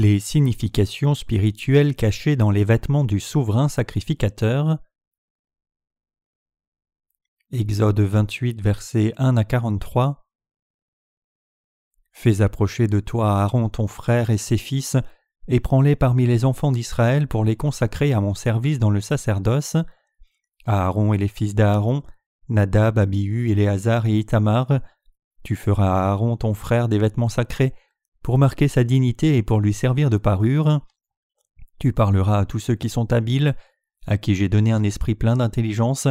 Les significations spirituelles cachées dans les vêtements du souverain sacrificateur. Exode 28, versets 1 à 43. Fais approcher de toi Aaron ton frère et ses fils, et prends-les parmi les enfants d'Israël pour les consacrer à mon service dans le sacerdoce. Aaron et les fils d'Aaron, Nadab, Abihu, Éléazar et Itamar. Tu feras à Aaron ton frère des vêtements sacrés, pour marquer sa dignité et pour lui servir de parure. Tu parleras à tous ceux qui sont habiles, à qui j'ai donné un esprit plein d'intelligence,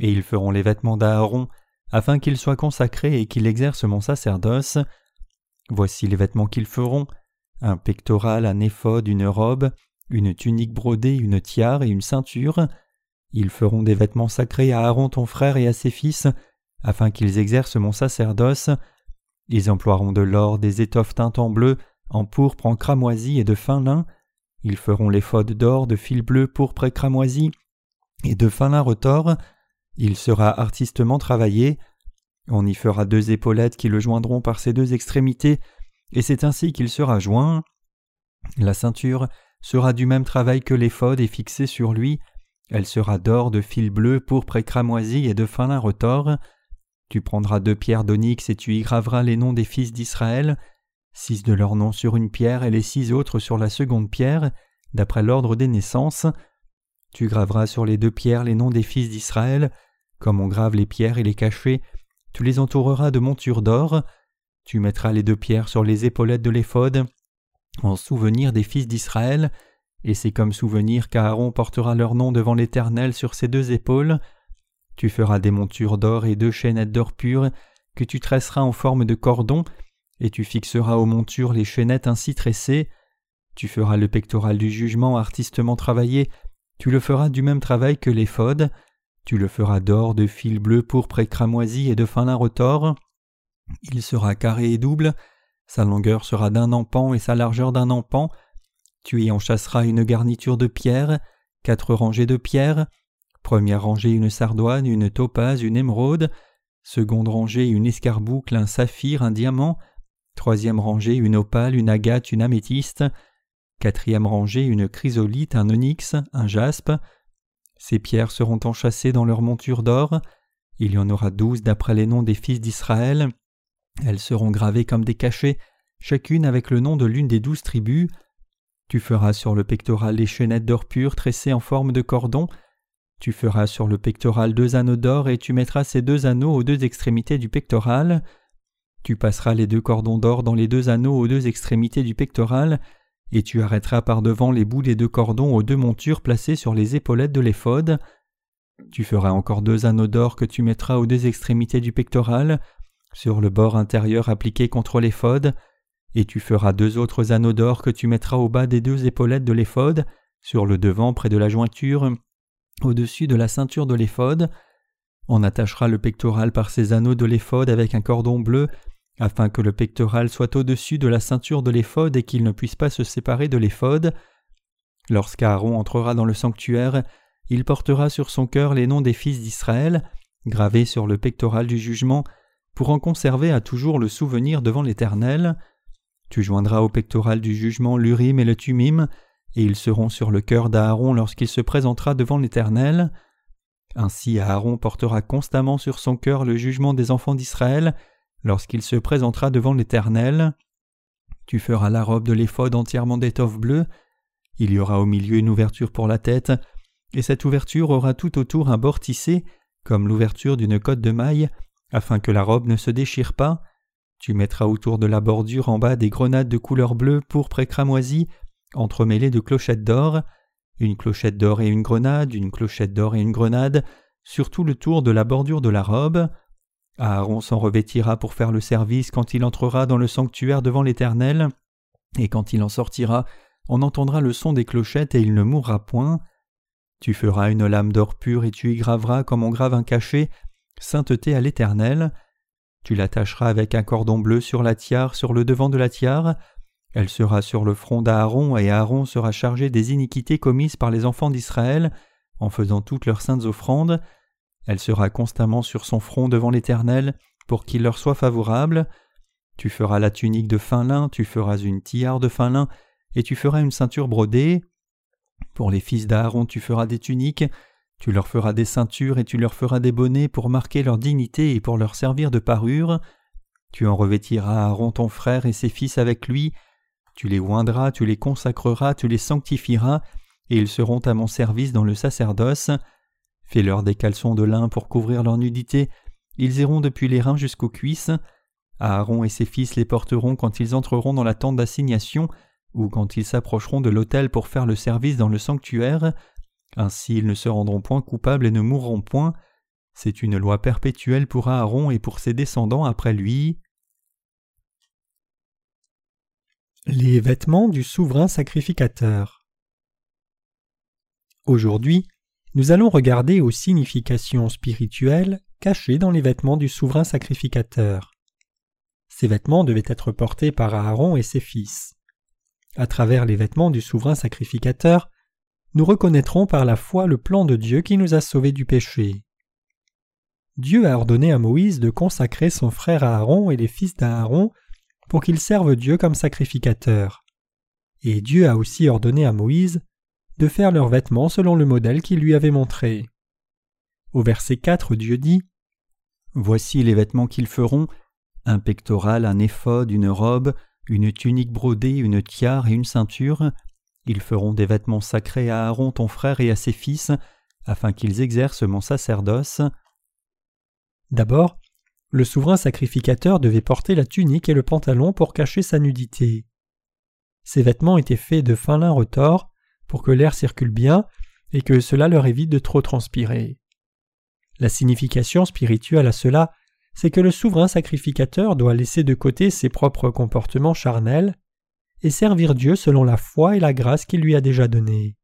et ils feront les vêtements d'Aaron, afin qu'il soit consacré et qu'il exerce mon sacerdoce. Voici les vêtements qu'ils feront un pectoral, un éphode, une robe, une tunique brodée, une tiare et une ceinture. Ils feront des vêtements sacrés à Aaron ton frère et à ses fils, afin qu'ils exercent mon sacerdoce. Ils emploieront de l'or, des étoffes teintes en bleu, en pourpre, en cramoisi et de fin lin. Ils feront l'éphode d'or, de fil bleu, pourpre et cramoisi, et de fin lin retors. Il sera artistement travaillé. On y fera deux épaulettes qui le joindront par ses deux extrémités, et c'est ainsi qu'il sera joint. La ceinture sera du même travail que l'éphode et fixée sur lui. Elle sera d'or, de fil bleu, pourpre et cramoisi et de fin lin retors. Tu prendras deux pierres d'onyx et tu y graveras les noms des fils d'Israël, six de leurs noms sur une pierre et les six autres sur la seconde pierre, d'après l'ordre des naissances. Tu graveras sur les deux pierres les noms des fils d'Israël, comme on grave les pierres et les cachets, tu les entoureras de montures d'or. Tu mettras les deux pierres sur les épaulettes de l'éphode, en souvenir des fils d'Israël, et c'est comme souvenir qu'Aaron portera leur nom devant l'Éternel sur ses deux épaules. Tu feras des montures d'or et deux chaînettes d'or pur, que tu tresseras en forme de cordon, et tu fixeras aux montures les chaînettes ainsi tressées. Tu feras le pectoral du jugement artistement travaillé, tu le feras du même travail que l'éphode, tu le feras d'or, de fil bleu, pourpre et cramoisi et de fin lin retors. Il sera carré et double, sa longueur sera d'un empan et sa largeur d'un empan. Tu y en chasseras une garniture de pierre, quatre rangées de pierres, première rangée une sardoine, une topaze, une émeraude, seconde rangée une escarboucle, un saphir, un diamant, troisième rangée une opale, une agate, une améthyste, quatrième rangée une chrysolite, un onyx, un jaspe. Ces pierres seront enchâssées dans leur monture d'or. Il y en aura douze d'après les noms des fils d'Israël. Elles seront gravées comme des cachets, chacune avec le nom de l'une des douze tribus. Tu feras sur le pectoral des chaînettes d'or pur tressées en forme de cordon. Tu feras sur le pectoral deux anneaux d'or et tu mettras ces deux anneaux aux deux extrémités du pectoral. Tu passeras les deux cordons d'or dans les deux anneaux aux deux extrémités du pectoral, et tu arrêteras par devant les bouts des deux cordons aux deux montures placées sur les épaulettes de l'éphode. Tu feras encore deux anneaux d'or que tu mettras aux deux extrémités du pectoral, sur le bord intérieur appliqué contre l'éphode, et tu feras deux autres anneaux d'or que tu mettras au bas des deux épaulettes de l'éphode, sur le devant près de la jointure, au-dessus de la ceinture de l'éphode. On attachera le pectoral par ces anneaux de l'éphode avec un cordon bleu, afin que le pectoral soit au-dessus de la ceinture de l'éphode et qu'il ne puisse pas se séparer de l'éphode. Lorsqu'Aaron entrera dans le sanctuaire, il portera sur son cœur les noms des fils d'Israël, gravés sur le pectoral du jugement, pour en conserver à toujours le souvenir devant l'Éternel. Tu joindras au pectoral du jugement l'Urim et le Tumim, et ils seront sur le cœur d'Aaron lorsqu'il se présentera devant l'Éternel. Ainsi Aaron portera constamment sur son cœur le jugement des enfants d'Israël lorsqu'il se présentera devant l'Éternel. Tu feras la robe de l'éphod entièrement d'étoffe bleue. Il y aura au milieu une ouverture pour la tête, et cette ouverture aura tout autour un bord tissé, comme l'ouverture d'une cotte de maille, afin que la robe ne se déchire pas. Tu mettras autour de la bordure en bas des grenades de couleur bleue, pourpre et cramoisie, entremêlées de clochettes d'or, une clochette d'or et une grenade, une clochette d'or et une grenade, sur tout le tour de la bordure de la robe. Aaron s'en revêtira pour faire le service quand il entrera dans le sanctuaire devant l'Éternel, et quand il en sortira, on entendra le son des clochettes et il ne mourra point. Tu feras une lame d'or pur et tu y graveras comme on grave un cachet sainteté à l'Éternel. Tu l'attacheras avec un cordon bleu sur la tiare sur le devant de la tiare. Elle sera sur le front d'Aaron, et Aaron sera chargé des iniquités commises par les enfants d'Israël, en faisant toutes leurs saintes offrandes. Elle sera constamment sur son front devant l'Éternel, pour qu'il leur soit favorable. Tu feras la tunique de fin lin, tu feras une tiare de fin lin, et tu feras une ceinture brodée. Pour les fils d'Aaron tu feras des tuniques, tu leur feras des ceintures et tu leur feras des bonnets pour marquer leur dignité et pour leur servir de parure. Tu en revêtiras Aaron ton frère et ses fils avec lui, tu les oindras, tu les consacreras, tu les sanctifieras, et ils seront à mon service dans le sacerdoce. Fais-leur des caleçons de lin pour couvrir leur nudité, ils iront depuis les reins jusqu'aux cuisses. Aaron et ses fils les porteront quand ils entreront dans la tente d'assignation ou quand ils s'approcheront de l'autel pour faire le service dans le sanctuaire. Ainsi ils ne se rendront point coupables et ne mourront point. C'est une loi perpétuelle pour Aaron et pour ses descendants après lui. Les vêtements du souverain sacrificateur. Aujourd'hui, nous allons regarder aux significations spirituelles cachées dans les vêtements du souverain sacrificateur. Ces vêtements devaient être portés par Aaron et ses fils. À travers les vêtements du souverain sacrificateur, nous reconnaîtrons par la foi le plan de Dieu qui nous a sauvés du péché. Dieu a ordonné à Moïse de consacrer son frère Aaron et les fils d'Aaron pour qu'ils servent Dieu comme sacrificateurs. Et Dieu a aussi ordonné à Moïse de faire leurs vêtements selon le modèle qu'il lui avait montré. Au verset 4, Dieu dit Voici les vêtements qu'ils feront un pectoral, un éphod, une robe, une tunique brodée, une tiare et une ceinture. Ils feront des vêtements sacrés à Aaron ton frère et à ses fils, afin qu'ils exercent mon sacerdoce. D'abord, le souverain sacrificateur devait porter la tunique et le pantalon pour cacher sa nudité. Ces vêtements étaient faits de fin lin retors pour que l'air circule bien et que cela leur évite de trop transpirer. La signification spirituelle à cela, c'est que le souverain sacrificateur doit laisser de côté ses propres comportements charnels et servir Dieu selon la foi et la grâce qu'il lui a déjà donnée.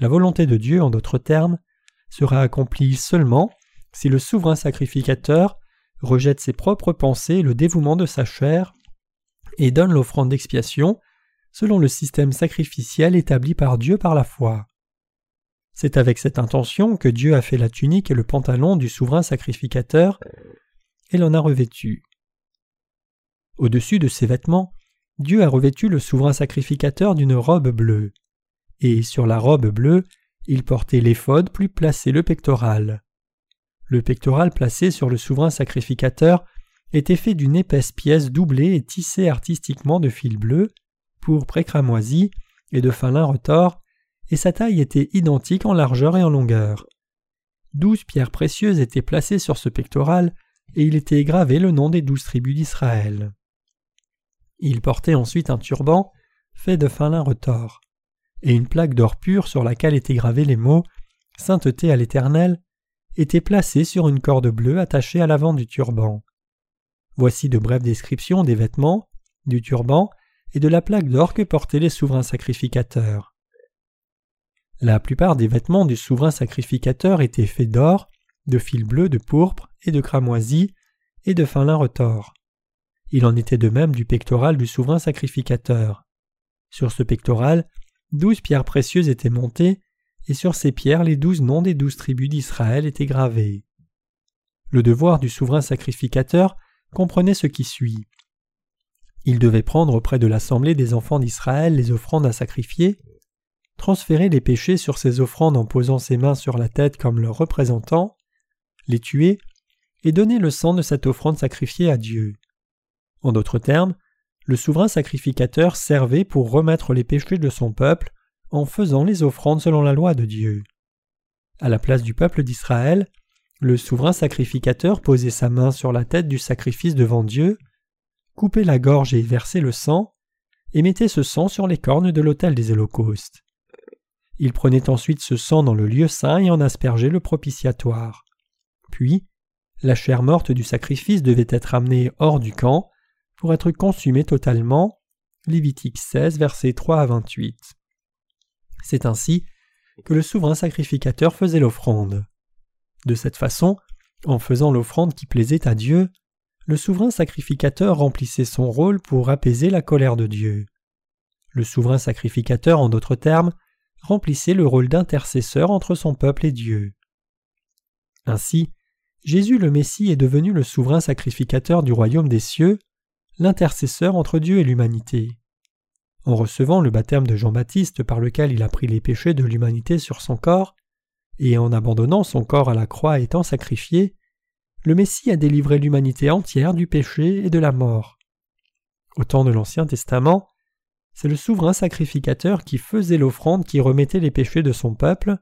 La volonté de Dieu, en d'autres termes, sera accomplie seulement si le souverain sacrificateur rejette ses propres pensées le dévouement de sa chair, et donne l'offrande d'expiation selon le système sacrificiel établi par Dieu par la foi. C'est avec cette intention que Dieu a fait la tunique et le pantalon du souverain sacrificateur et l'en a revêtu. Au-dessus de ces vêtements, Dieu a revêtu le souverain sacrificateur d'une robe bleue, et sur la robe bleue, il portait l'éphod plus placé le pectoral. Le pectoral placé sur le souverain sacrificateur était fait d'une épaisse pièce doublée et tissée artistiquement de fil bleu, pourpre et et de fin lin retors, et sa taille était identique en largeur et en longueur. Douze pierres précieuses étaient placées sur ce pectoral, et il était gravé le nom des douze tribus d'Israël. Il portait ensuite un turban fait de fin lin retors, et une plaque d'or pur sur laquelle étaient gravés les mots Sainteté à l'Éternel était placé sur une corde bleue attachée à l'avant du turban. Voici de brèves descriptions des vêtements, du turban et de la plaque d'or que portaient les souverains sacrificateurs. La plupart des vêtements du souverain sacrificateur étaient faits d'or, de fil bleu, de pourpre et de cramoisi et de fin lin retors. Il en était de même du pectoral du souverain sacrificateur. Sur ce pectoral, douze pierres précieuses étaient montées et sur ces pierres les douze noms des douze tribus d'Israël étaient gravés. Le devoir du souverain sacrificateur comprenait ce qui suit. Il devait prendre auprès de l'assemblée des enfants d'Israël les offrandes à sacrifier, transférer les péchés sur ces offrandes en posant ses mains sur la tête comme leur représentant, les tuer et donner le sang de cette offrande sacrifiée à Dieu. En d'autres termes, le souverain sacrificateur servait pour remettre les péchés de son peuple en faisant les offrandes selon la loi de Dieu. À la place du peuple d'Israël, le souverain sacrificateur posait sa main sur la tête du sacrifice devant Dieu, coupait la gorge et versait le sang, et mettait ce sang sur les cornes de l'autel des holocaustes. Il prenait ensuite ce sang dans le lieu saint et en aspergeait le propitiatoire. Puis, la chair morte du sacrifice devait être amenée hors du camp pour être consumée totalement. Lévitique 16, versets 3 à 28. C'est ainsi que le souverain sacrificateur faisait l'offrande. De cette façon, en faisant l'offrande qui plaisait à Dieu, le souverain sacrificateur remplissait son rôle pour apaiser la colère de Dieu. Le souverain sacrificateur, en d'autres termes, remplissait le rôle d'intercesseur entre son peuple et Dieu. Ainsi, Jésus le Messie est devenu le souverain sacrificateur du royaume des cieux, l'intercesseur entre Dieu et l'humanité. En recevant le baptême de Jean-Baptiste par lequel il a pris les péchés de l'humanité sur son corps, et en abandonnant son corps à la croix étant sacrifié, le Messie a délivré l'humanité entière du péché et de la mort. Au temps de l'Ancien Testament, c'est le souverain sacrificateur qui faisait l'offrande qui remettait les péchés de son peuple,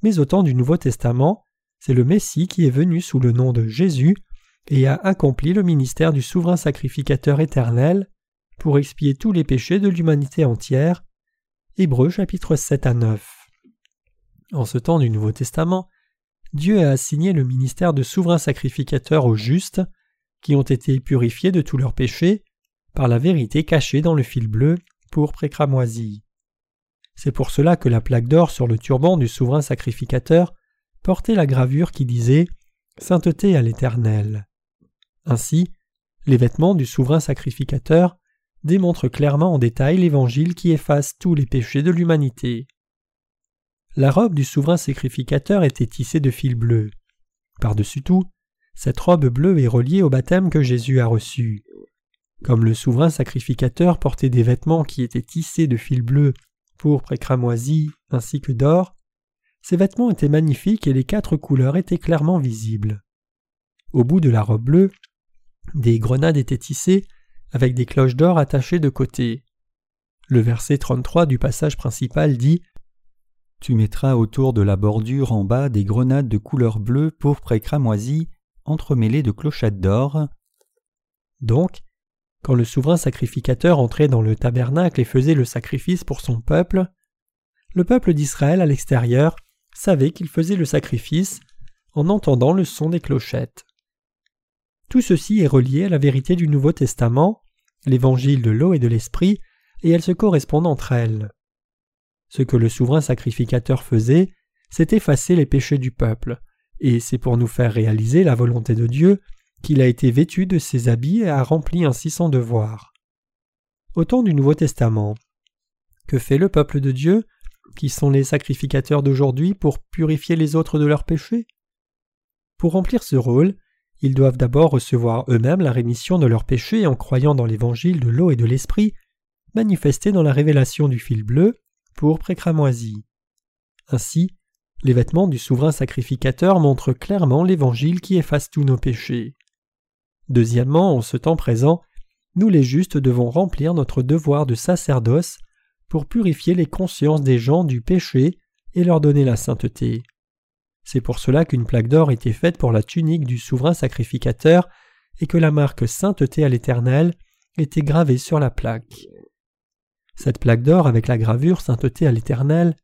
mais au temps du Nouveau Testament, c'est le Messie qui est venu sous le nom de Jésus et a accompli le ministère du souverain sacrificateur éternel pour expier tous les péchés de l'humanité entière. Hébreux chapitre 7 à 9. En ce temps du Nouveau Testament, Dieu a assigné le ministère de souverain sacrificateur aux justes, qui ont été purifiés de tous leurs péchés par la vérité cachée dans le fil bleu, pour précramoisi. C'est pour cela que la plaque d'or sur le turban du souverain sacrificateur portait la gravure qui disait Sainteté à l'Éternel. Ainsi, les vêtements du souverain sacrificateur démontrent clairement en détail l'évangile qui efface tous les péchés de l'humanité. La robe du souverain sacrificateur était tissée de fil bleu. Par-dessus tout, cette robe bleue est reliée au baptême que Jésus a reçu. Comme le souverain sacrificateur portait des vêtements qui étaient tissés de fil bleu, pourpre et cramoisi, ainsi que d'or, ces vêtements étaient magnifiques et les quatre couleurs étaient clairement visibles. Au bout de la robe bleue, des grenades étaient tissées avec des cloches d'or attachées de côté. Le verset 33 du passage principal dit Tu mettras autour de la bordure en bas des grenades de couleur bleue, pourpre et cramoisi, entremêlées de clochettes d'or. Donc, quand le souverain sacrificateur entrait dans le tabernacle et faisait le sacrifice pour son peuple, le peuple d'Israël à l'extérieur savait qu'il faisait le sacrifice en entendant le son des clochettes. Tout ceci est relié à la vérité du Nouveau Testament, l'évangile de l'eau et de l'esprit, et elles se correspondent entre elles. Ce que le souverain sacrificateur faisait, c'est effacer les péchés du peuple, et c'est pour nous faire réaliser la volonté de Dieu qu'il a été vêtu de ses habits et a rempli ainsi son devoir. Au temps du Nouveau Testament, que fait le peuple de Dieu, qui sont les sacrificateurs d'aujourd'hui pour purifier les autres de leurs péchés? Pour remplir ce rôle, ils doivent d'abord recevoir eux-mêmes la rémission de leurs péchés en croyant dans l'évangile de l'eau et de l'esprit, manifesté dans la révélation du fil bleu, pour précramoisi. Ainsi, les vêtements du souverain sacrificateur montrent clairement l'évangile qui efface tous nos péchés. Deuxièmement, en ce temps présent, nous les justes devons remplir notre devoir de sacerdoce pour purifier les consciences des gens du péché et leur donner la sainteté. C'est pour cela qu'une plaque d'or était faite pour la tunique du souverain sacrificateur et que la marque Sainteté à l'Éternel était gravée sur la plaque. Cette plaque d'or avec la gravure Sainteté à l'Éternel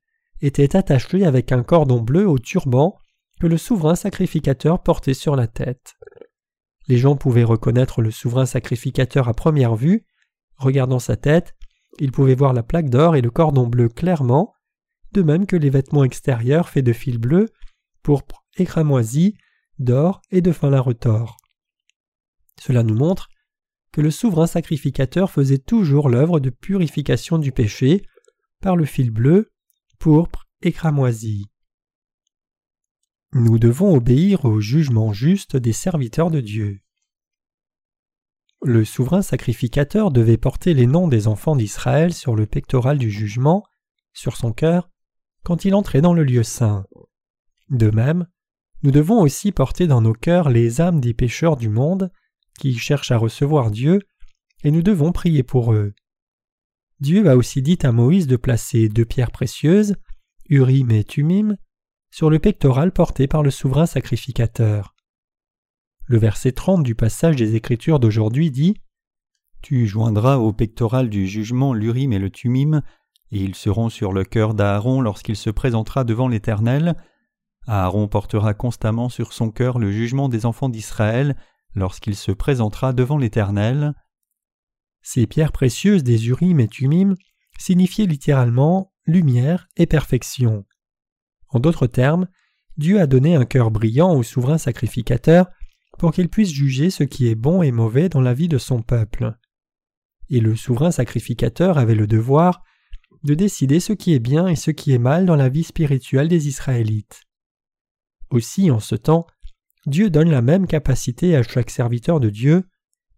était attachée avec un cordon bleu au turban que le souverain sacrificateur portait sur la tête. Les gens pouvaient reconnaître le souverain sacrificateur à première vue. Regardant sa tête, ils pouvaient voir la plaque d'or et le cordon bleu clairement, de même que les vêtements extérieurs faits de fil bleu pourpre et cramoisi, d'or et de fin lin retors. Cela nous montre que le souverain sacrificateur faisait toujours l'œuvre de purification du péché par le fil bleu, pourpre et cramoisi. Nous devons obéir au jugement juste des serviteurs de Dieu. Le souverain sacrificateur devait porter les noms des enfants d'Israël sur le pectoral du jugement, sur son cœur, quand il entrait dans le lieu saint. De même, nous devons aussi porter dans nos cœurs les âmes des pécheurs du monde qui cherchent à recevoir Dieu, et nous devons prier pour eux. Dieu a aussi dit à Moïse de placer deux pierres précieuses, Urim et Tumim, sur le pectoral porté par le souverain sacrificateur. Le verset 30 du passage des Écritures d'aujourd'hui dit Tu joindras au pectoral du jugement l'Urim et le Tumim, et ils seront sur le cœur d'Aaron lorsqu'il se présentera devant l'Éternel, Aaron portera constamment sur son cœur le jugement des enfants d'Israël lorsqu'il se présentera devant l'Éternel. Ces pierres précieuses des Urim et Tumim signifiaient littéralement lumière et perfection. En d'autres termes, Dieu a donné un cœur brillant au souverain sacrificateur pour qu'il puisse juger ce qui est bon et mauvais dans la vie de son peuple. Et le souverain sacrificateur avait le devoir de décider ce qui est bien et ce qui est mal dans la vie spirituelle des Israélites. Aussi, en ce temps, Dieu donne la même capacité à chaque serviteur de Dieu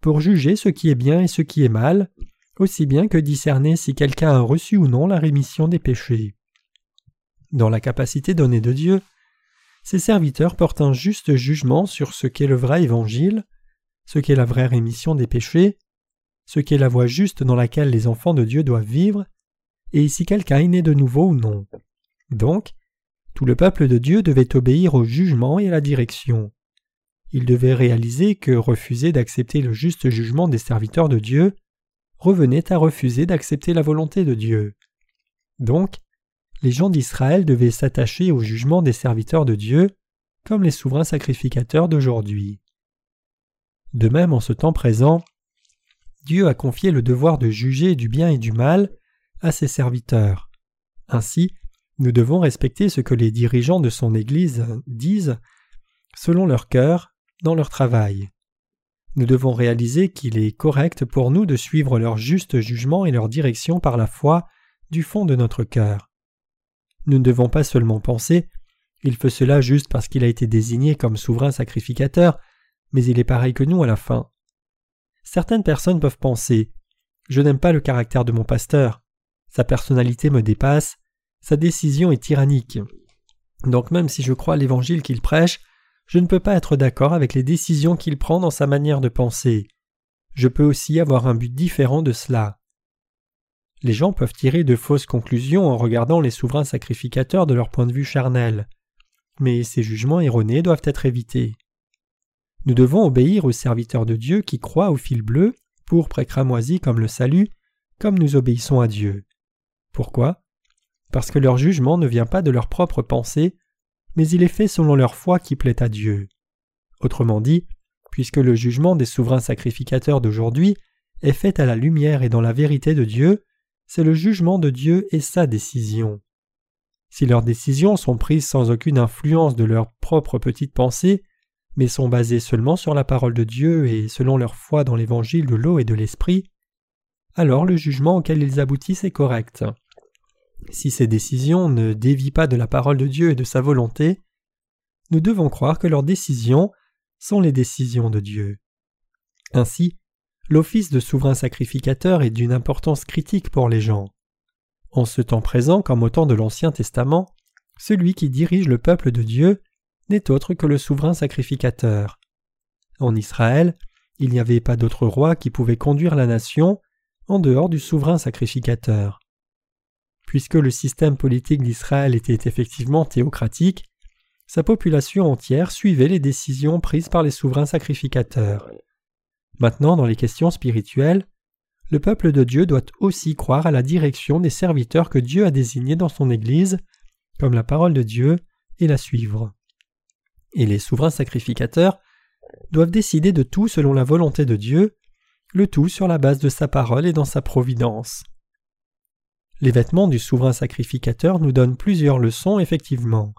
pour juger ce qui est bien et ce qui est mal, aussi bien que discerner si quelqu'un a reçu ou non la rémission des péchés. Dans la capacité donnée de Dieu, ses serviteurs portent un juste jugement sur ce qu'est le vrai évangile, ce qu'est la vraie rémission des péchés, ce qu'est la voie juste dans laquelle les enfants de Dieu doivent vivre, et si quelqu'un est né de nouveau ou non. Donc, tout le peuple de Dieu devait obéir au jugement et à la direction. Il devait réaliser que refuser d'accepter le juste jugement des serviteurs de Dieu revenait à refuser d'accepter la volonté de Dieu. Donc, les gens d'Israël devaient s'attacher au jugement des serviteurs de Dieu, comme les souverains sacrificateurs d'aujourd'hui. De même, en ce temps présent, Dieu a confié le devoir de juger du bien et du mal à ses serviteurs. Ainsi, nous devons respecter ce que les dirigeants de son Église disent selon leur cœur dans leur travail. Nous devons réaliser qu'il est correct pour nous de suivre leur juste jugement et leur direction par la foi du fond de notre cœur. Nous ne devons pas seulement penser il fait cela juste parce qu'il a été désigné comme souverain sacrificateur, mais il est pareil que nous à la fin. Certaines personnes peuvent penser Je n'aime pas le caractère de mon pasteur, sa personnalité me dépasse, sa décision est tyrannique. Donc même si je crois l'évangile qu'il prêche, je ne peux pas être d'accord avec les décisions qu'il prend dans sa manière de penser. Je peux aussi avoir un but différent de cela. Les gens peuvent tirer de fausses conclusions en regardant les souverains sacrificateurs de leur point de vue charnel. Mais ces jugements erronés doivent être évités. Nous devons obéir aux serviteurs de Dieu qui croient au fil bleu, pour cramoisi comme le salut, comme nous obéissons à Dieu. Pourquoi? Parce que leur jugement ne vient pas de leur propre pensée, mais il est fait selon leur foi qui plaît à Dieu. Autrement dit, puisque le jugement des souverains sacrificateurs d'aujourd'hui est fait à la lumière et dans la vérité de Dieu, c'est le jugement de Dieu et sa décision. Si leurs décisions sont prises sans aucune influence de leur propre petite pensée, mais sont basées seulement sur la parole de Dieu et selon leur foi dans l'évangile de l'eau et de l'esprit, alors le jugement auquel ils aboutissent est correct. Si ces décisions ne dévient pas de la parole de Dieu et de sa volonté, nous devons croire que leurs décisions sont les décisions de Dieu. Ainsi, l'office de souverain sacrificateur est d'une importance critique pour les gens. En ce temps présent comme au temps de l'Ancien Testament, celui qui dirige le peuple de Dieu n'est autre que le souverain sacrificateur. En Israël, il n'y avait pas d'autre roi qui pouvait conduire la nation en dehors du souverain sacrificateur. Puisque le système politique d'Israël était effectivement théocratique, sa population entière suivait les décisions prises par les souverains sacrificateurs. Maintenant, dans les questions spirituelles, le peuple de Dieu doit aussi croire à la direction des serviteurs que Dieu a désignés dans son Église, comme la parole de Dieu, et la suivre. Et les souverains sacrificateurs doivent décider de tout selon la volonté de Dieu, le tout sur la base de sa parole et dans sa providence. Les vêtements du souverain sacrificateur nous donnent plusieurs leçons effectivement.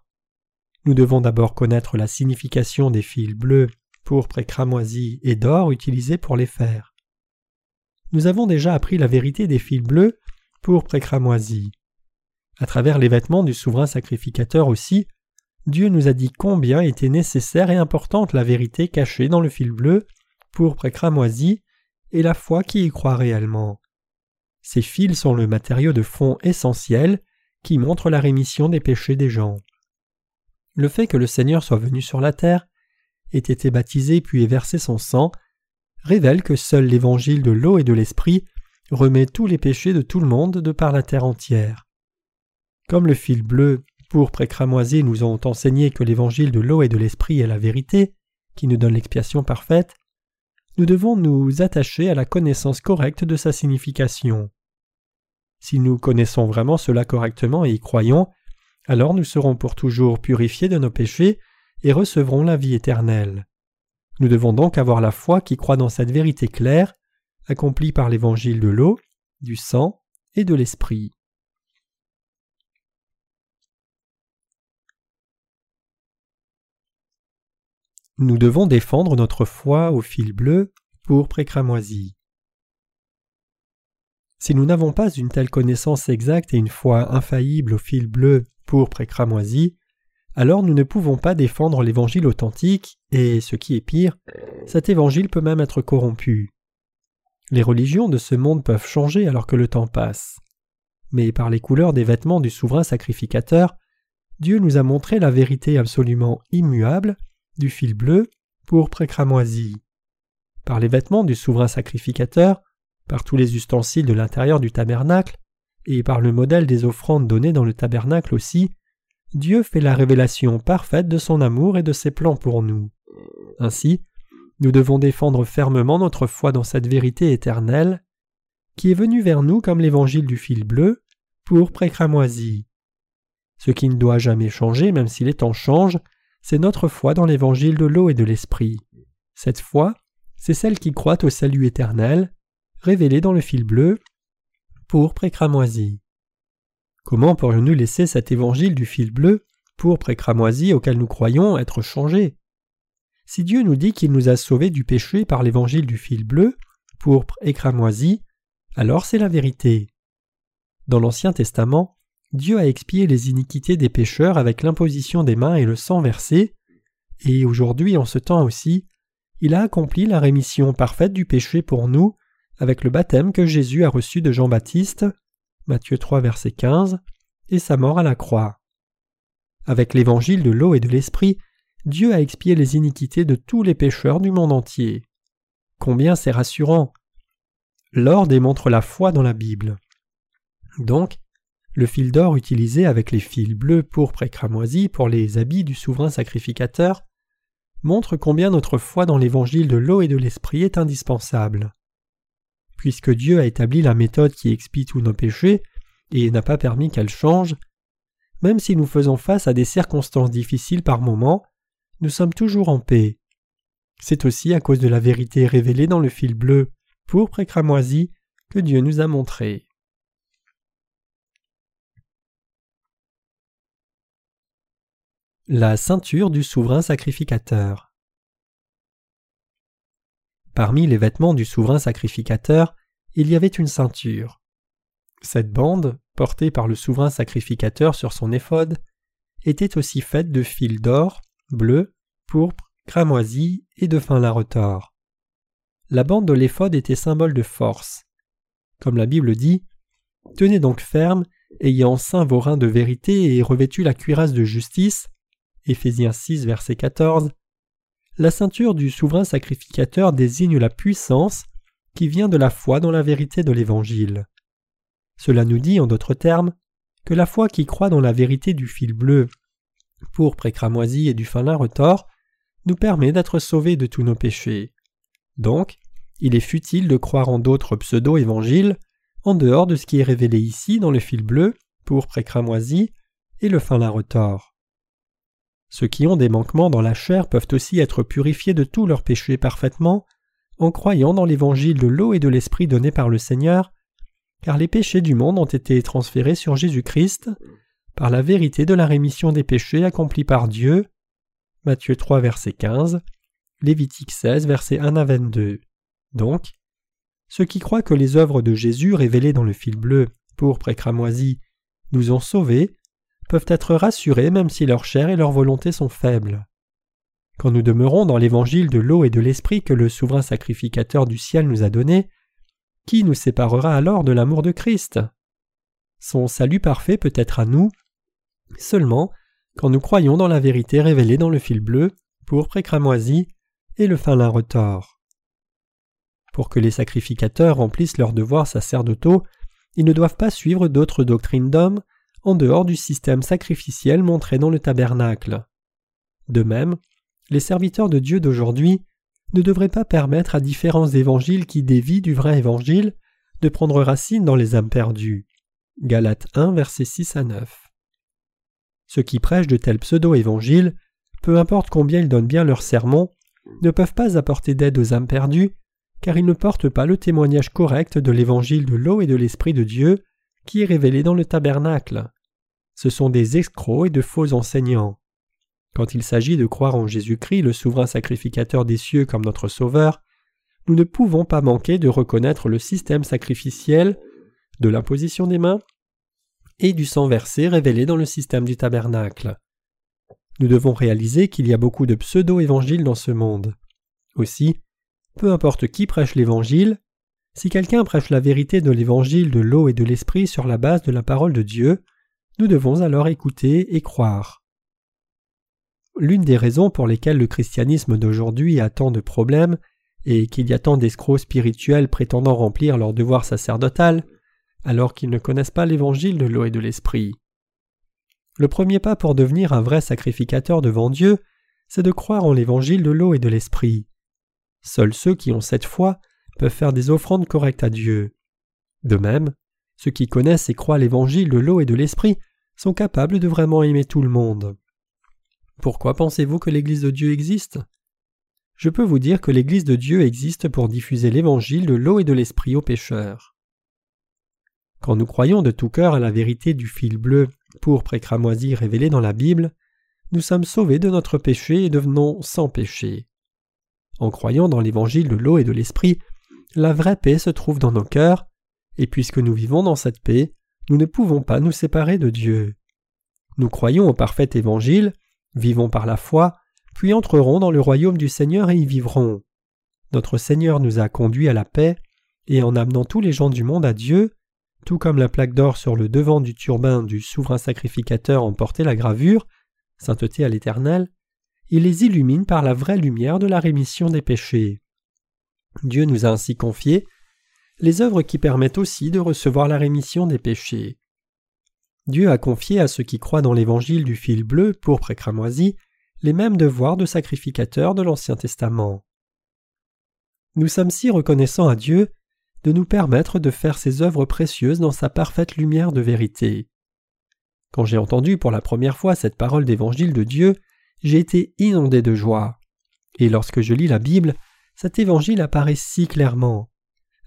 Nous devons d'abord connaître la signification des fils bleus, pourpres et et d'or utilisés pour les faire. Nous avons déjà appris la vérité des fils bleus, pourpres et cramoisis. À travers les vêtements du souverain sacrificateur aussi, Dieu nous a dit combien était nécessaire et importante la vérité cachée dans le fil bleu, pourpre et cramoisi, et la foi qui y croit réellement. Ces fils sont le matériau de fond essentiel qui montre la rémission des péchés des gens. Le fait que le Seigneur soit venu sur la terre, ait été baptisé puis ait versé son sang, révèle que seul l'évangile de l'eau et de l'esprit remet tous les péchés de tout le monde de par la terre entière. Comme le fil bleu, pourpre et cramoisi nous ont enseigné que l'évangile de l'eau et de l'esprit est la vérité, qui nous donne l'expiation parfaite, nous devons nous attacher à la connaissance correcte de sa signification. Si nous connaissons vraiment cela correctement et y croyons, alors nous serons pour toujours purifiés de nos péchés et recevrons la vie éternelle. Nous devons donc avoir la foi qui croit dans cette vérité claire, accomplie par l'évangile de l'eau, du sang et de l'esprit. Nous devons défendre notre foi au fil bleu, pour cramoisi. Si nous n'avons pas une telle connaissance exacte et une foi infaillible au fil bleu, pourpre et cramoisi, alors nous ne pouvons pas défendre l'évangile authentique, et, ce qui est pire, cet évangile peut même être corrompu. Les religions de ce monde peuvent changer alors que le temps passe. Mais par les couleurs des vêtements du souverain sacrificateur, Dieu nous a montré la vérité absolument immuable du fil bleu, pour cramoisi. Par les vêtements du souverain sacrificateur, par tous les ustensiles de l'intérieur du tabernacle, et par le modèle des offrandes données dans le tabernacle aussi, Dieu fait la révélation parfaite de son amour et de ses plans pour nous. Ainsi, nous devons défendre fermement notre foi dans cette vérité éternelle, qui est venue vers nous comme l'évangile du fil bleu, pour cramoisi. Ce qui ne doit jamais changer, même si les temps changent, c'est notre foi dans l'évangile de l'eau et de l'esprit. Cette foi, c'est celle qui croit au salut éternel, révélé dans le fil bleu, pour cramoisi. Comment pourrions-nous laisser cet évangile du fil bleu, pour cramoisi auquel nous croyons, être changé Si Dieu nous dit qu'il nous a sauvés du péché par l'évangile du fil bleu, pourpre et cramoisi, alors c'est la vérité. Dans l'Ancien Testament, Dieu a expié les iniquités des pécheurs avec l'imposition des mains et le sang versé, et aujourd'hui en ce temps aussi, il a accompli la rémission parfaite du péché pour nous avec le baptême que Jésus a reçu de Jean-Baptiste, Matthieu 3 verset 15, et sa mort à la croix. Avec l'évangile de l'eau et de l'esprit, Dieu a expié les iniquités de tous les pécheurs du monde entier. Combien c'est rassurant. L'or démontre la foi dans la Bible. Donc, le fil d'or utilisé avec les fils bleus, pourpres et cramoisis pour les habits du souverain sacrificateur montre combien notre foi dans l'évangile de l'eau et de l'esprit est indispensable. Puisque Dieu a établi la méthode qui expie tous nos péchés et n'a pas permis qu'elle change, même si nous faisons face à des circonstances difficiles par moments, nous sommes toujours en paix. C'est aussi à cause de la vérité révélée dans le fil bleu, pourpre et cramoisi, que Dieu nous a montré. La ceinture du souverain sacrificateur. Parmi les vêtements du souverain sacrificateur, il y avait une ceinture. Cette bande, portée par le souverain sacrificateur sur son éphode, était aussi faite de fils d'or, bleu, pourpre, cramoisi et de fin retors. La bande de l'éphode était symbole de force. Comme la Bible dit, Tenez donc ferme, ayant ceint vos reins de vérité et revêtu la cuirasse de justice, Éphésiens 6, verset 14, la ceinture du souverain sacrificateur désigne la puissance qui vient de la foi dans la vérité de l'Évangile. Cela nous dit, en d'autres termes, que la foi qui croit dans la vérité du fil bleu, pour précramoisi et du fin lin retors, nous permet d'être sauvés de tous nos péchés. Donc, il est futile de croire en d'autres pseudo-évangiles, en dehors de ce qui est révélé ici dans le fil bleu, pour précramoisi et le fin lin retors. Ceux qui ont des manquements dans la chair peuvent aussi être purifiés de tous leurs péchés parfaitement en croyant dans l'évangile de l'eau et de l'esprit donné par le Seigneur, car les péchés du monde ont été transférés sur Jésus-Christ par la vérité de la rémission des péchés accomplis par Dieu. Matthieu 3 verset 15, Lévitique 16 verset 1 à 22. Donc, ceux qui croient que les œuvres de Jésus révélées dans le fil bleu, pourpre et cramoisi, nous ont sauvés, peuvent être rassurés même si leur chair et leur volonté sont faibles. Quand nous demeurons dans l'évangile de l'eau et de l'esprit que le souverain sacrificateur du ciel nous a donné, qui nous séparera alors de l'amour de Christ? Son salut parfait peut être à nous seulement quand nous croyons dans la vérité révélée dans le fil bleu, pour cramoisi et le fin lin retors. Pour que les sacrificateurs remplissent leurs devoirs sacerdotaux, ils ne doivent pas suivre d'autres doctrines d'hommes, dehors du système sacrificiel montré dans le tabernacle. De même, les serviteurs de Dieu d'aujourd'hui ne devraient pas permettre à différents évangiles qui dévient du vrai évangile de prendre racine dans les âmes perdues. Galates 1, versets 6 à 9. Ceux qui prêchent de tels pseudo-évangiles, peu importe combien ils donnent bien leurs sermons, ne peuvent pas apporter d'aide aux âmes perdues, car ils ne portent pas le témoignage correct de l'évangile de l'eau et de l'Esprit de Dieu qui est révélé dans le tabernacle ce sont des escrocs et de faux enseignants. Quand il s'agit de croire en Jésus-Christ, le souverain sacrificateur des cieux comme notre Sauveur, nous ne pouvons pas manquer de reconnaître le système sacrificiel de l'imposition des mains et du sang versé révélé dans le système du tabernacle. Nous devons réaliser qu'il y a beaucoup de pseudo-évangiles dans ce monde. Aussi, peu importe qui prêche l'Évangile, Si quelqu'un prêche la vérité de l'évangile de l'eau et de l'esprit sur la base de la parole de Dieu, nous devons alors écouter et croire. L'une des raisons pour lesquelles le christianisme d'aujourd'hui a tant de problèmes et qu'il y a tant d'escrocs spirituels prétendant remplir leur devoir sacerdotal, alors qu'ils ne connaissent pas l'évangile de l'eau et de l'esprit. Le premier pas pour devenir un vrai sacrificateur devant Dieu, c'est de croire en l'évangile de l'eau et de l'esprit. Seuls ceux qui ont cette foi peuvent faire des offrandes correctes à Dieu. De même, ceux qui connaissent et croient l'évangile de l'eau et de l'esprit sont capables de vraiment aimer tout le monde. Pourquoi pensez-vous que l'Église de Dieu existe? Je peux vous dire que l'Église de Dieu existe pour diffuser l'évangile de l'eau et de l'esprit aux pécheurs. Quand nous croyons de tout cœur à la vérité du fil bleu, pourpre et cramoisi révélé dans la Bible, nous sommes sauvés de notre péché et devenons sans péché. En croyant dans l'évangile de l'eau et de l'esprit, la vraie paix se trouve dans nos cœurs, et puisque nous vivons dans cette paix, nous ne pouvons pas nous séparer de Dieu. Nous croyons au parfait évangile, vivons par la foi, puis entrerons dans le royaume du Seigneur et y vivrons. Notre Seigneur nous a conduits à la paix, et en amenant tous les gens du monde à Dieu, tout comme la plaque d'or sur le devant du turbin du souverain sacrificateur en portait la gravure, sainteté à l'Éternel, il les illumine par la vraie lumière de la rémission des péchés. Dieu nous a ainsi confié les œuvres qui permettent aussi de recevoir la rémission des péchés. Dieu a confié à ceux qui croient dans l'évangile du fil bleu, pourpre et cramoisi, les mêmes devoirs de sacrificateurs de l'Ancien Testament. Nous sommes si reconnaissants à Dieu de nous permettre de faire ces œuvres précieuses dans sa parfaite lumière de vérité. Quand j'ai entendu pour la première fois cette parole d'évangile de Dieu, j'ai été inondé de joie. Et lorsque je lis la Bible, cet évangile apparaît si clairement.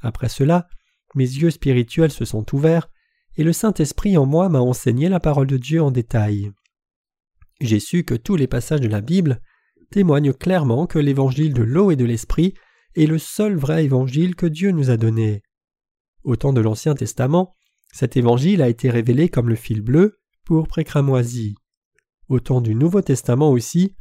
Après cela, mes yeux spirituels se sont ouverts, et le Saint-Esprit en moi m'a enseigné la parole de Dieu en détail. J'ai su que tous les passages de la Bible témoignent clairement que l'évangile de l'eau et de l'Esprit est le seul vrai évangile que Dieu nous a donné. Au temps de l'Ancien Testament, cet évangile a été révélé comme le fil bleu, pour précramoisi. Au temps du Nouveau Testament aussi,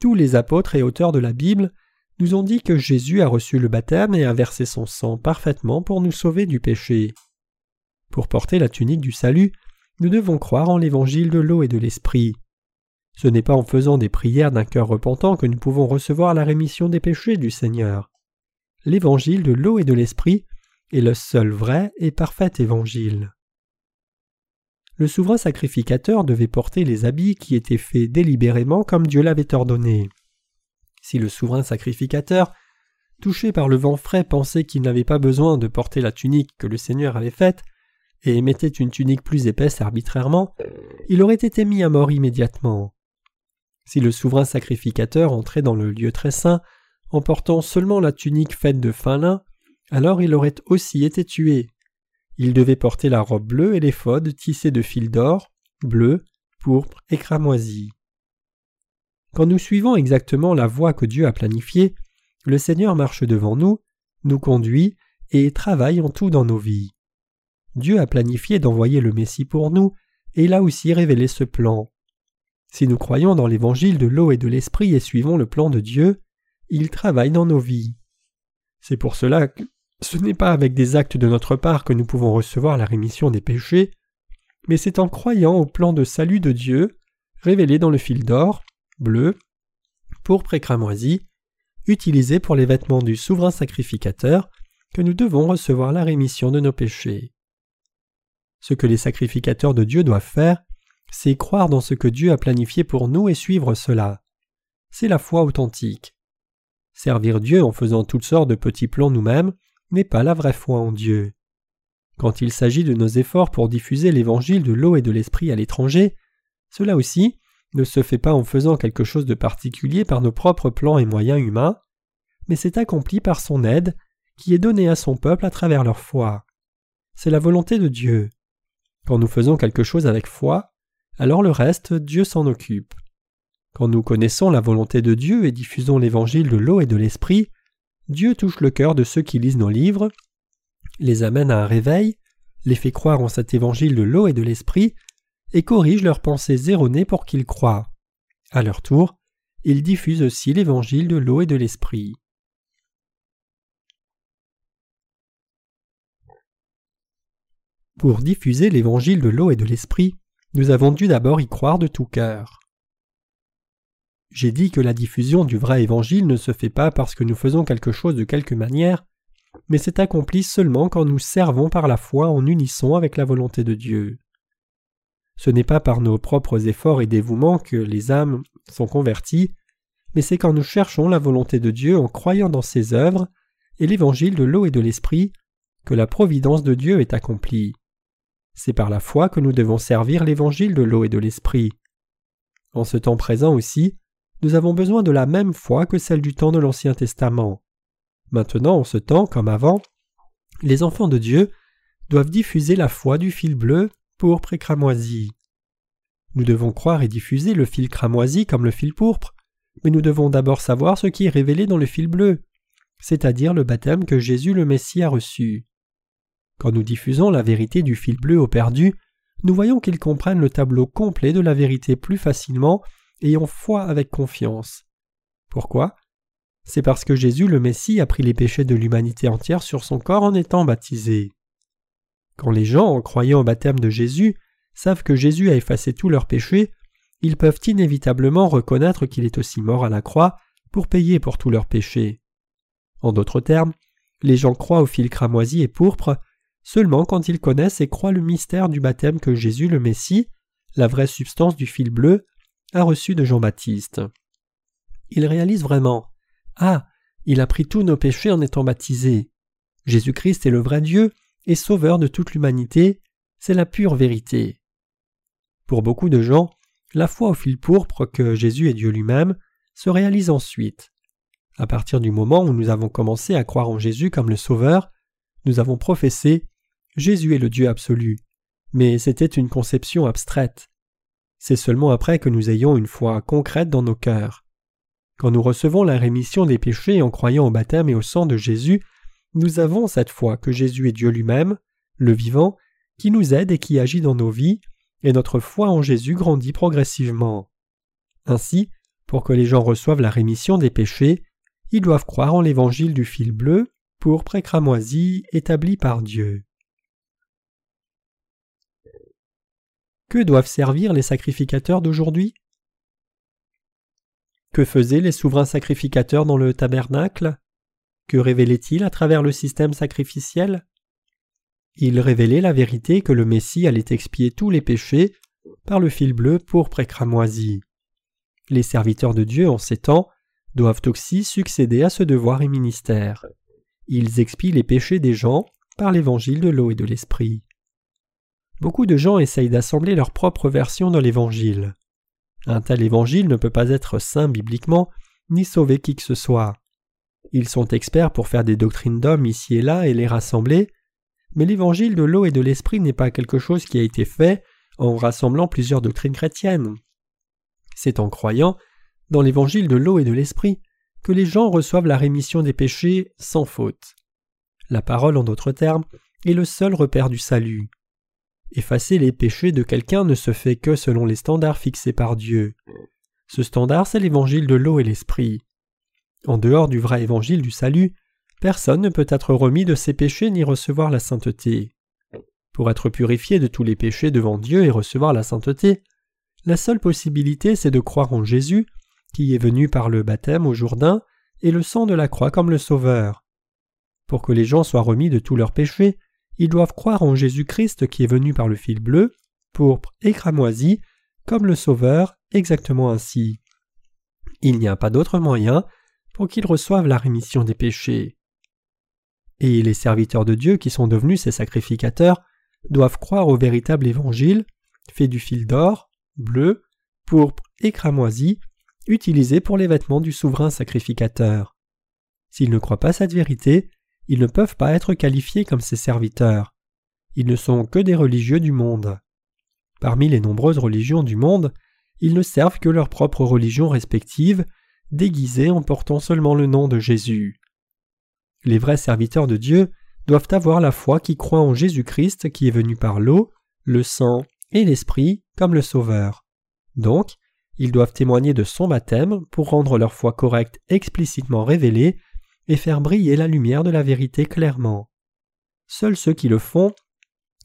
tous les apôtres et auteurs de la Bible nous ont dit que Jésus a reçu le baptême et a versé son sang parfaitement pour nous sauver du péché. Pour porter la tunique du salut, nous devons croire en l'évangile de l'eau et de l'esprit. Ce n'est pas en faisant des prières d'un cœur repentant que nous pouvons recevoir la rémission des péchés du Seigneur. L'évangile de l'eau et de l'esprit est le seul vrai et parfait évangile. Le souverain sacrificateur devait porter les habits qui étaient faits délibérément comme Dieu l'avait ordonné. Si le souverain sacrificateur, touché par le vent frais, pensait qu'il n'avait pas besoin de porter la tunique que le Seigneur avait faite, et mettait une tunique plus épaisse arbitrairement, il aurait été mis à mort immédiatement. Si le souverain sacrificateur entrait dans le lieu très saint en portant seulement la tunique faite de fin lin, alors il aurait aussi été tué. Il devait porter la robe bleue et l'éphode tissés de fils d'or, bleu, pourpre et cramoisi. Quand nous suivons exactement la voie que Dieu a planifiée, le Seigneur marche devant nous, nous conduit et travaille en tout dans nos vies. Dieu a planifié d'envoyer le Messie pour nous, et il a aussi révélé ce plan. Si nous croyons dans l'évangile de l'eau et de l'esprit et suivons le plan de Dieu, il travaille dans nos vies. C'est pour cela que ce n'est pas avec des actes de notre part que nous pouvons recevoir la rémission des péchés, mais c'est en croyant au plan de salut de Dieu, révélé dans le fil d'or, bleu, pourpre et cramoisi, utilisés pour les vêtements du souverain sacrificateur, que nous devons recevoir la rémission de nos péchés. Ce que les sacrificateurs de Dieu doivent faire, c'est croire dans ce que Dieu a planifié pour nous et suivre cela. C'est la foi authentique. Servir Dieu en faisant toutes sortes de petits plans nous-mêmes n'est pas la vraie foi en Dieu. Quand il s'agit de nos efforts pour diffuser l'évangile de l'eau et de l'esprit à l'étranger, cela aussi, ne se fait pas en faisant quelque chose de particulier par nos propres plans et moyens humains, mais c'est accompli par son aide qui est donnée à son peuple à travers leur foi. C'est la volonté de Dieu. Quand nous faisons quelque chose avec foi, alors le reste, Dieu s'en occupe. Quand nous connaissons la volonté de Dieu et diffusons l'évangile de l'eau et de l'esprit, Dieu touche le cœur de ceux qui lisent nos livres, les amène à un réveil, les fait croire en cet évangile de l'eau et de l'esprit, et corrige leurs pensées erronées pour qu'ils croient. À leur tour, ils diffusent aussi l'évangile de l'eau et de l'esprit. Pour diffuser l'évangile de l'eau et de l'esprit, nous avons dû d'abord y croire de tout cœur. J'ai dit que la diffusion du vrai évangile ne se fait pas parce que nous faisons quelque chose de quelque manière, mais c'est accompli seulement quand nous servons par la foi en unisson avec la volonté de Dieu. Ce n'est pas par nos propres efforts et dévouements que les âmes sont converties, mais c'est quand nous cherchons la volonté de Dieu en croyant dans ses œuvres et l'évangile de l'eau et de l'esprit que la providence de Dieu est accomplie. C'est par la foi que nous devons servir l'évangile de l'eau et de l'esprit. En ce temps présent aussi, nous avons besoin de la même foi que celle du temps de l'Ancien Testament. Maintenant, en ce temps comme avant, les enfants de Dieu doivent diffuser la foi du fil bleu, pourpre et cramoisi. Nous devons croire et diffuser le fil cramoisi comme le fil pourpre, mais nous devons d'abord savoir ce qui est révélé dans le fil bleu, c'est-à-dire le baptême que Jésus le Messie a reçu. Quand nous diffusons la vérité du fil bleu aux perdus, nous voyons qu'ils comprennent le tableau complet de la vérité plus facilement et ont foi avec confiance. Pourquoi? C'est parce que Jésus le Messie a pris les péchés de l'humanité entière sur son corps en étant baptisé. Quand les gens, en croyant au baptême de Jésus, savent que Jésus a effacé tous leurs péchés, ils peuvent inévitablement reconnaître qu'il est aussi mort à la croix pour payer pour tous leurs péchés. En d'autres termes, les gens croient au fil cramoisi et pourpre seulement quand ils connaissent et croient le mystère du baptême que Jésus le Messie, la vraie substance du fil bleu, a reçu de Jean-Baptiste. Ils réalisent vraiment Ah, il a pris tous nos péchés en étant baptisé. Jésus-Christ est le vrai Dieu et sauveur de toute l'humanité, c'est la pure vérité. Pour beaucoup de gens, la foi au fil pourpre que Jésus est Dieu lui-même se réalise ensuite. À partir du moment où nous avons commencé à croire en Jésus comme le Sauveur, nous avons professé Jésus est le Dieu absolu. Mais c'était une conception abstraite. C'est seulement après que nous ayons une foi concrète dans nos cœurs. Quand nous recevons la rémission des péchés en croyant au baptême et au sang de Jésus, nous avons cette foi que Jésus est Dieu lui-même, le vivant, qui nous aide et qui agit dans nos vies, et notre foi en Jésus grandit progressivement. Ainsi, pour que les gens reçoivent la rémission des péchés, ils doivent croire en l'évangile du fil bleu, pour cramoisi établi par Dieu. Que doivent servir les sacrificateurs d'aujourd'hui? Que faisaient les souverains sacrificateurs dans le tabernacle? Que révélaient-ils à travers le système sacrificiel? Ils révélaient la vérité que le Messie allait expier tous les péchés par le fil bleu pour cramoisi. Les serviteurs de Dieu en ces temps doivent aussi succéder à ce devoir et ministère. Ils expient les péchés des gens par l'évangile de l'eau et de l'esprit. Beaucoup de gens essayent d'assembler leur propre version de l'Évangile. Un tel Évangile ne peut pas être saint bibliquement, ni sauver qui que ce soit. Ils sont experts pour faire des doctrines d'hommes ici et là et les rassembler, mais l'Évangile de l'eau et de l'Esprit n'est pas quelque chose qui a été fait en rassemblant plusieurs doctrines chrétiennes. C'est en croyant dans l'Évangile de l'eau et de l'Esprit que les gens reçoivent la rémission des péchés sans faute. La parole, en d'autres termes, est le seul repère du salut. Effacer les péchés de quelqu'un ne se fait que selon les standards fixés par Dieu. Ce standard, c'est l'évangile de l'eau et l'esprit. En dehors du vrai évangile du salut, personne ne peut être remis de ses péchés ni recevoir la sainteté. Pour être purifié de tous les péchés devant Dieu et recevoir la sainteté, la seule possibilité c'est de croire en Jésus, qui est venu par le baptême au Jourdain et le sang de la croix comme le Sauveur. Pour que les gens soient remis de tous leurs péchés, ils doivent croire en Jésus-Christ qui est venu par le fil bleu, pourpre et cramoisi, comme le Sauveur, exactement ainsi. Il n'y a pas d'autre moyen pour qu'ils reçoivent la rémission des péchés. Et les serviteurs de Dieu qui sont devenus ses sacrificateurs doivent croire au véritable évangile, fait du fil d'or, bleu, pourpre et cramoisi, utilisé pour les vêtements du souverain sacrificateur. S'ils ne croient pas cette vérité, ils ne peuvent pas être qualifiés comme ses serviteurs. Ils ne sont que des religieux du monde. Parmi les nombreuses religions du monde, ils ne servent que leur propre religion respective, déguisée en portant seulement le nom de Jésus. Les vrais serviteurs de Dieu doivent avoir la foi qui croit en Jésus-Christ qui est venu par l'eau, le sang et l'Esprit comme le Sauveur. Donc, ils doivent témoigner de son baptême pour rendre leur foi correcte explicitement révélée et faire briller la lumière de la vérité clairement. Seuls ceux qui le font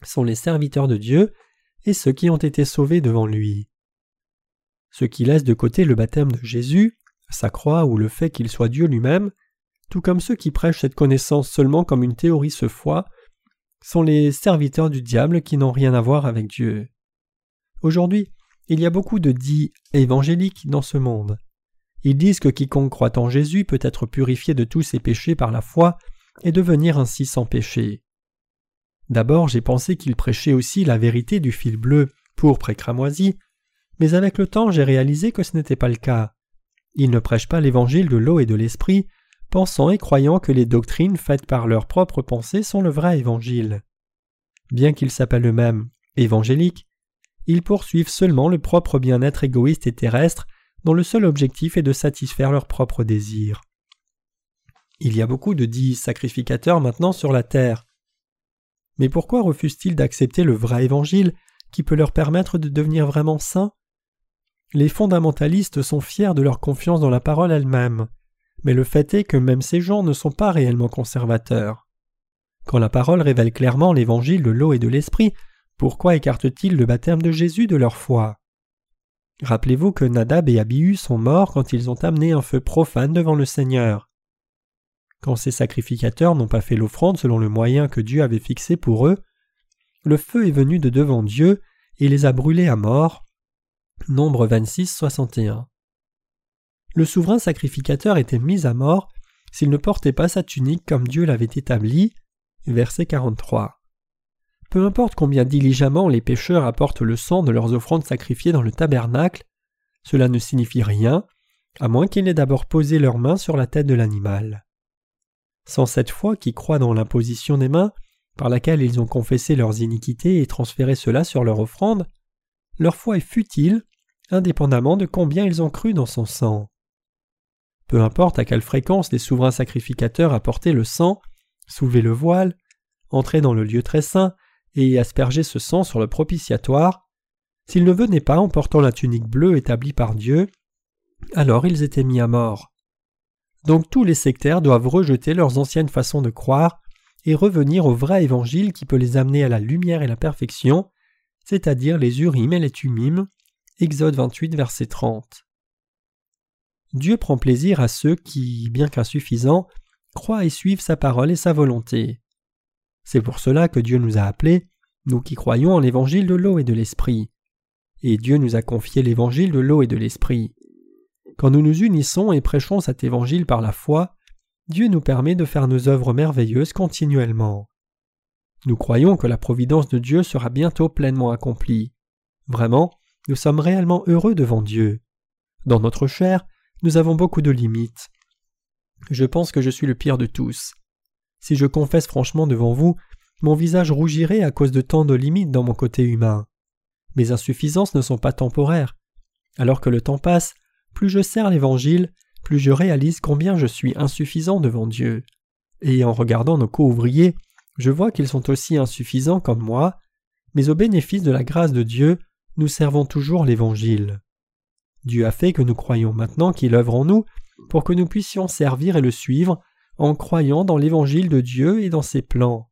sont les serviteurs de Dieu et ceux qui ont été sauvés devant lui. Ceux qui laissent de côté le baptême de Jésus, sa croix ou le fait qu'il soit Dieu lui-même, tout comme ceux qui prêchent cette connaissance seulement comme une théorie se foi, sont les serviteurs du diable qui n'ont rien à voir avec Dieu. Aujourd'hui, il y a beaucoup de dits évangéliques dans ce monde. Ils disent que quiconque croit en Jésus peut être purifié de tous ses péchés par la foi et devenir ainsi sans péché. D'abord j'ai pensé qu'ils prêchaient aussi la vérité du fil bleu, pourpre et cramoisi, mais avec le temps j'ai réalisé que ce n'était pas le cas. Ils ne prêchent pas l'évangile de l'eau et de l'esprit, pensant et croyant que les doctrines faites par leurs propres pensées sont le vrai évangile. Bien qu'ils s'appellent eux-mêmes évangéliques, ils poursuivent seulement le propre bien-être égoïste et terrestre dont le seul objectif est de satisfaire leurs propres désirs. Il y a beaucoup de dits sacrificateurs maintenant sur la terre. Mais pourquoi refusent-ils d'accepter le vrai évangile qui peut leur permettre de devenir vraiment saints? Les fondamentalistes sont fiers de leur confiance dans la parole elle-même mais le fait est que même ces gens ne sont pas réellement conservateurs. Quand la parole révèle clairement l'évangile de l'eau et de l'esprit, pourquoi écartent-ils le baptême de Jésus de leur foi? Rappelez-vous que Nadab et Abihu sont morts quand ils ont amené un feu profane devant le Seigneur. Quand ces sacrificateurs n'ont pas fait l'offrande selon le moyen que Dieu avait fixé pour eux, le feu est venu de devant Dieu et les a brûlés à mort. Nombre 26, 61 le souverain sacrificateur était mis à mort s'il ne portait pas sa tunique comme Dieu l'avait établi. Verset 43. Peu importe combien diligemment les pécheurs apportent le sang de leurs offrandes sacrifiées dans le tabernacle, cela ne signifie rien, à moins qu'ils n'aient d'abord posé leurs mains sur la tête de l'animal. Sans cette foi qui croit dans l'imposition des mains, par laquelle ils ont confessé leurs iniquités et transféré cela sur leur offrande, leur foi est futile, indépendamment de combien ils ont cru dans son sang. Peu importe à quelle fréquence les souverains sacrificateurs apportaient le sang, soulevaient le voile, entraient dans le lieu très saint et aspergeaient ce sang sur le propitiatoire, s'ils ne venaient pas en portant la tunique bleue établie par Dieu, alors ils étaient mis à mort. Donc tous les sectaires doivent rejeter leurs anciennes façons de croire et revenir au vrai évangile qui peut les amener à la lumière et la perfection, c'est-à-dire les Urim et les Tumim. Exode 28, verset 30. Dieu prend plaisir à ceux qui, bien qu'insuffisants, croient et suivent sa parole et sa volonté. C'est pour cela que Dieu nous a appelés, nous qui croyons en l'évangile de l'eau et de l'esprit. Et Dieu nous a confié l'évangile de l'eau et de l'esprit. Quand nous nous unissons et prêchons cet évangile par la foi, Dieu nous permet de faire nos œuvres merveilleuses continuellement. Nous croyons que la providence de Dieu sera bientôt pleinement accomplie. Vraiment, nous sommes réellement heureux devant Dieu. Dans notre chair, nous avons beaucoup de limites. Je pense que je suis le pire de tous. Si je confesse franchement devant vous, mon visage rougirait à cause de tant de limites dans mon côté humain. Mes insuffisances ne sont pas temporaires. Alors que le temps passe, plus je sers l'Évangile, plus je réalise combien je suis insuffisant devant Dieu. Et en regardant nos co-ouvriers, je vois qu'ils sont aussi insuffisants comme moi, mais au bénéfice de la grâce de Dieu, nous servons toujours l'Évangile. Dieu a fait que nous croyons maintenant qu'il œuvre en nous pour que nous puissions servir et le suivre en croyant dans l'évangile de Dieu et dans ses plans.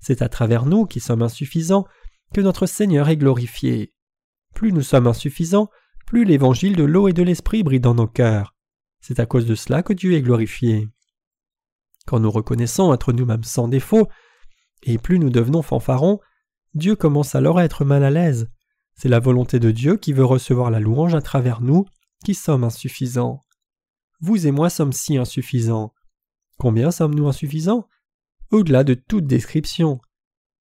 C'est à travers nous qui sommes insuffisants que notre Seigneur est glorifié. Plus nous sommes insuffisants, plus l'évangile de l'eau et de l'esprit brille dans nos cœurs. C'est à cause de cela que Dieu est glorifié. Quand nous reconnaissons être nous-mêmes sans défaut, et plus nous devenons fanfarons, Dieu commence alors à être mal à l'aise. C'est la volonté de Dieu qui veut recevoir la louange à travers nous, qui sommes insuffisants. Vous et moi sommes si insuffisants. Combien sommes-nous insuffisants? Au-delà de toute description.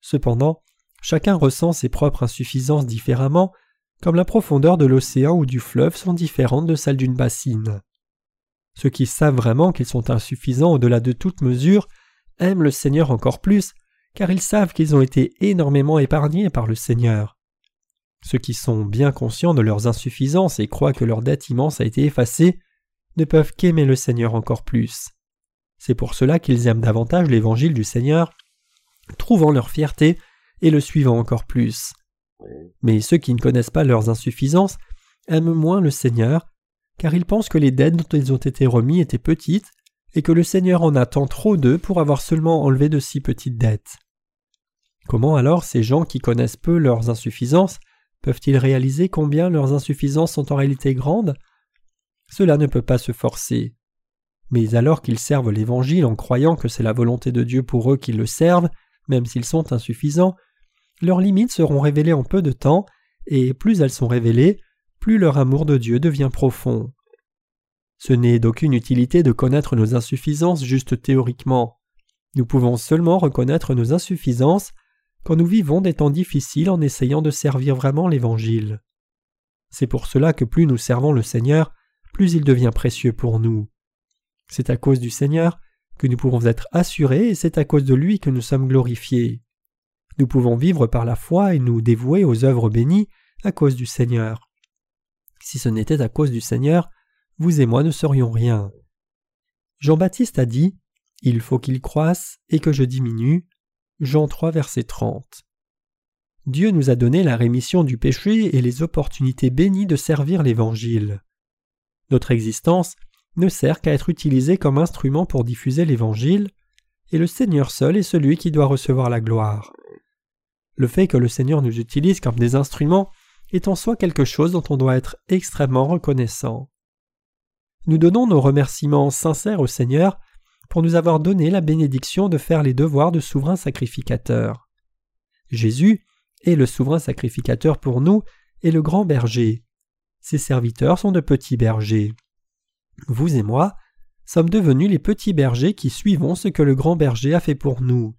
Cependant, chacun ressent ses propres insuffisances différemment, comme la profondeur de l'océan ou du fleuve sont différentes de celles d'une bassine. Ceux qui savent vraiment qu'ils sont insuffisants au-delà de toute mesure aiment le Seigneur encore plus, car ils savent qu'ils ont été énormément épargnés par le Seigneur. Ceux qui sont bien conscients de leurs insuffisances et croient que leur dette immense a été effacée ne peuvent qu'aimer le Seigneur encore plus. C'est pour cela qu'ils aiment davantage l'évangile du Seigneur, trouvant leur fierté et le suivant encore plus. Mais ceux qui ne connaissent pas leurs insuffisances aiment moins le Seigneur, car ils pensent que les dettes dont ils ont été remis étaient petites et que le Seigneur en attend trop d'eux pour avoir seulement enlevé de si petites dettes. Comment alors ces gens qui connaissent peu leurs insuffisances peuvent-ils réaliser combien leurs insuffisances sont en réalité grandes? Cela ne peut pas se forcer. Mais alors qu'ils servent l'Évangile en croyant que c'est la volonté de Dieu pour eux qu'ils le servent, même s'ils sont insuffisants, leurs limites seront révélées en peu de temps, et plus elles sont révélées, plus leur amour de Dieu devient profond. Ce n'est d'aucune utilité de connaître nos insuffisances juste théoriquement. Nous pouvons seulement reconnaître nos insuffisances quand nous vivons des temps difficiles en essayant de servir vraiment l'Évangile. C'est pour cela que plus nous servons le Seigneur, plus il devient précieux pour nous. C'est à cause du Seigneur que nous pouvons être assurés et c'est à cause de lui que nous sommes glorifiés. Nous pouvons vivre par la foi et nous dévouer aux œuvres bénies à cause du Seigneur. Si ce n'était à cause du Seigneur, vous et moi ne serions rien. Jean-Baptiste a dit Il faut qu'il croisse et que je diminue. Jean 3, verset 30. Dieu nous a donné la rémission du péché et les opportunités bénies de servir l'Évangile. Notre existence ne sert qu'à être utilisée comme instrument pour diffuser l'Évangile, et le Seigneur seul est celui qui doit recevoir la gloire. Le fait que le Seigneur nous utilise comme des instruments est en soi quelque chose dont on doit être extrêmement reconnaissant. Nous donnons nos remerciements sincères au Seigneur pour nous avoir donné la bénédiction de faire les devoirs de souverain sacrificateur. Jésus est le souverain sacrificateur pour nous et le grand berger. Ses serviteurs sont de petits bergers. Vous et moi sommes devenus les petits bergers qui suivons ce que le grand berger a fait pour nous.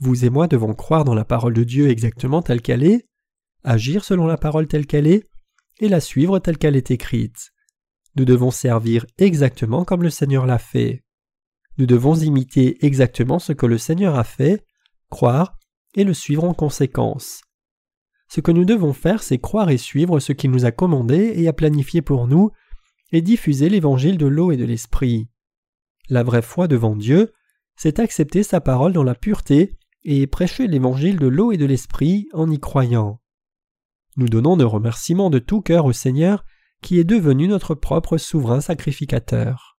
Vous et moi devons croire dans la parole de Dieu exactement telle qu'elle est, agir selon la parole telle qu'elle est, et la suivre telle qu'elle est écrite. Nous devons servir exactement comme le Seigneur l'a fait. Nous devons imiter exactement ce que le Seigneur a fait, croire et le suivre en conséquence. Ce que nous devons faire, c'est croire et suivre ce qu'il nous a commandé et a planifié pour nous, et diffuser l'évangile de l'eau et de l'esprit. La vraie foi devant Dieu, c'est accepter sa parole dans la pureté et prêcher l'évangile de l'eau et de l'esprit en y croyant. Nous donnons nos remerciements de tout cœur au Seigneur qui est devenu notre propre souverain sacrificateur.